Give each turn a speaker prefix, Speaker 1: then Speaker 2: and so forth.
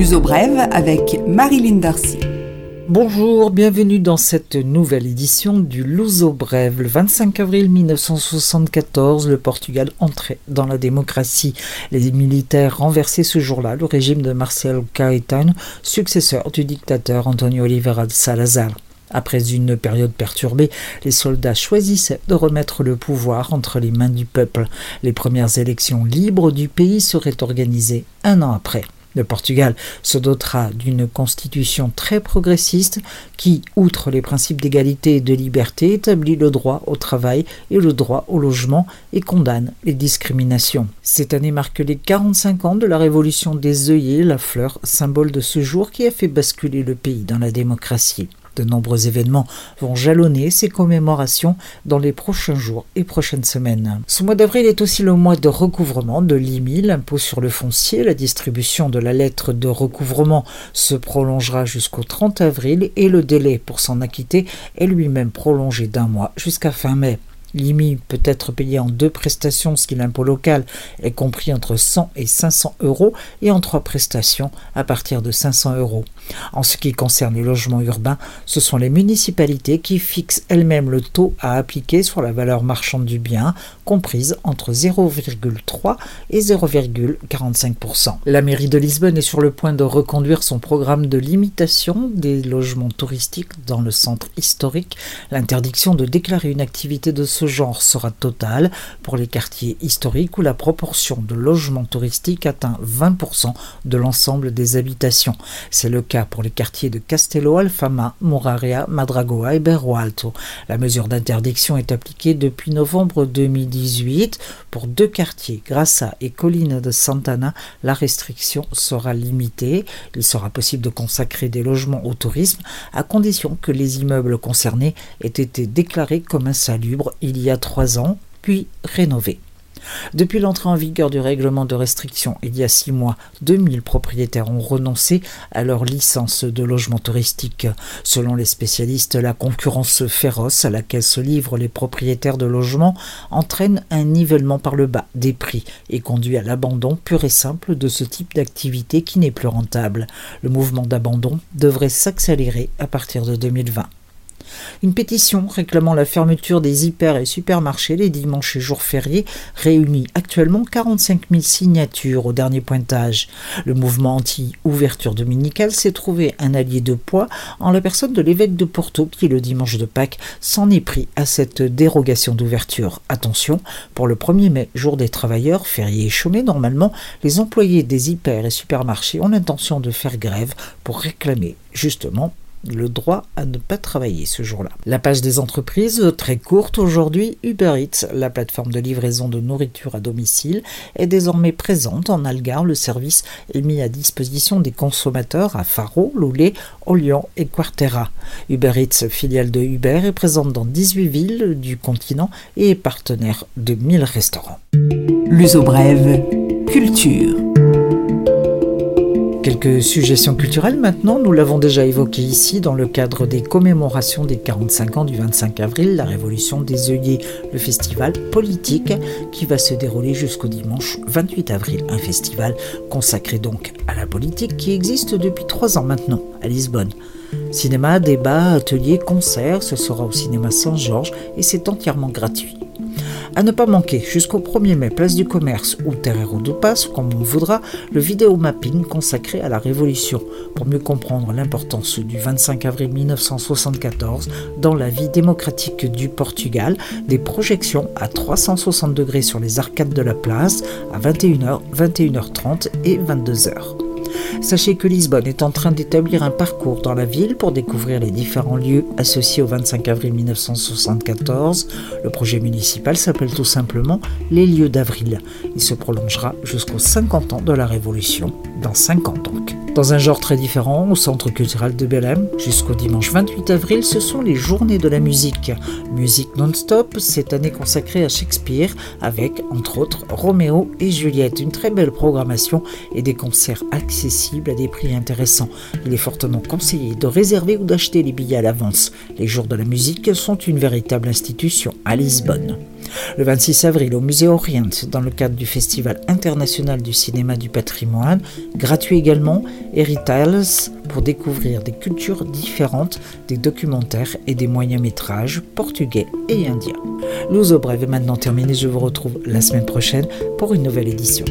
Speaker 1: L'Uso Brève avec Marilyn Darcy.
Speaker 2: Bonjour, bienvenue dans cette nouvelle édition du Luso Brève. Le 25 avril 1974, le Portugal entrait dans la démocratie. Les militaires renversaient ce jour-là le régime de Marcel Caetano, successeur du dictateur Antonio Oliveira de Salazar. Après une période perturbée, les soldats choisissaient de remettre le pouvoir entre les mains du peuple. Les premières élections libres du pays seraient organisées un an après. Le Portugal se dotera d'une constitution très progressiste qui, outre les principes d'égalité et de liberté, établit le droit au travail et le droit au logement et condamne les discriminations. Cette année marque les 45 ans de la révolution des œillets, la fleur, symbole de ce jour qui a fait basculer le pays dans la démocratie. De nombreux événements vont jalonner ces commémorations dans les prochains jours et prochaines semaines. Ce mois d'avril est aussi le mois de recouvrement de l'IMI, l'impôt sur le foncier. La distribution de la lettre de recouvrement se prolongera jusqu'au 30 avril et le délai pour s'en acquitter est lui-même prolongé d'un mois jusqu'à fin mai. L'IMI peut être payé en deux prestations si l'impôt local est compris entre 100 et 500 euros et en trois prestations à partir de 500 euros. En ce qui concerne les logements urbains, ce sont les municipalités qui fixent elles-mêmes le taux à appliquer sur la valeur marchande du bien, comprise entre 0,3 et 0,45%. La mairie de Lisbonne est sur le point de reconduire son programme de limitation des logements touristiques dans le centre historique. L'interdiction de déclarer une activité de ce genre sera totale pour les quartiers historiques où la proportion de logements touristiques atteint 20% de l'ensemble des habitations. C'est le cas pour les quartiers de Castello, Alfama, Moraria, Madragoa et Berro Alto. La mesure d'interdiction est appliquée depuis novembre 2018 pour deux quartiers, Grassa et Colline de Santana. La restriction sera limitée. Il sera possible de consacrer des logements au tourisme à condition que les immeubles concernés aient été déclarés comme insalubres il y a trois ans, puis rénovés. Depuis l'entrée en vigueur du règlement de restriction il y a six mois, 2000 propriétaires ont renoncé à leur licence de logement touristique. Selon les spécialistes, la concurrence féroce à laquelle se livrent les propriétaires de logements entraîne un nivellement par le bas des prix et conduit à l'abandon pur et simple de ce type d'activité qui n'est plus rentable. Le mouvement d'abandon devrait s'accélérer à partir de 2020. Une pétition réclamant la fermeture des hyper et supermarchés les dimanches et jours fériés réunit actuellement 45 000 signatures au dernier pointage. Le mouvement anti-ouverture dominicale s'est trouvé un allié de poids en la personne de l'évêque de Porto qui, le dimanche de Pâques, s'en est pris à cette dérogation d'ouverture. Attention, pour le 1er mai, jour des travailleurs, fériés et chômés, normalement, les employés des hyper et supermarchés ont l'intention de faire grève pour réclamer justement le droit à ne pas travailler ce jour-là. La page des entreprises, très courte aujourd'hui, Uber Eats, la plateforme de livraison de nourriture à domicile, est désormais présente en Algarve. Le service est mis à disposition des consommateurs à Faro, Loulé, Olian et Quartera. Uber Eats, filiale de Uber, est présente dans 18 villes du continent et est partenaire de 1000 restaurants.
Speaker 1: L'uso brève, culture.
Speaker 2: Quelques suggestions culturelles maintenant, nous l'avons déjà évoqué ici dans le cadre des commémorations des 45 ans du 25 avril, la Révolution des œillets, le festival politique qui va se dérouler jusqu'au dimanche 28 avril. Un festival consacré donc à la politique qui existe depuis trois ans maintenant à Lisbonne. Cinéma, débat, ateliers, concerts, ce sera au cinéma Saint-Georges et c'est entièrement gratuit. À ne pas manquer, jusqu'au 1er mai, place du commerce ou Terreiro do Passo, comme on voudra, le vidéo mapping consacré à la Révolution, pour mieux comprendre l'importance du 25 avril 1974 dans la vie démocratique du Portugal, des projections à 360 degrés sur les arcades de la place à 21h, 21h30 et 22h. Sachez que Lisbonne est en train d'établir un parcours dans la ville pour découvrir les différents lieux associés au 25 avril 1974. Le projet municipal s'appelle tout simplement Les lieux d'avril. Il se prolongera jusqu'aux 50 ans de la Révolution, dans 5 ans donc. Dans un genre très différent, au Centre culturel de Belém, jusqu'au dimanche 28 avril, ce sont les journées de la musique. Musique non-stop, cette année consacrée à Shakespeare, avec, entre autres, Roméo et Juliette. Une très belle programmation et des concerts accessibles à des prix intéressants. Il est fortement conseillé de réserver ou d'acheter les billets à l'avance. Les jours de la musique sont une véritable institution à Lisbonne. Le 26 avril au Musée Orient, dans le cadre du Festival international du cinéma du patrimoine, gratuit également, Heritage pour découvrir des cultures différentes, des documentaires et des moyens métrages portugais et indiens. L'Ouzo Brève est maintenant terminé, je vous retrouve la semaine prochaine pour une nouvelle édition.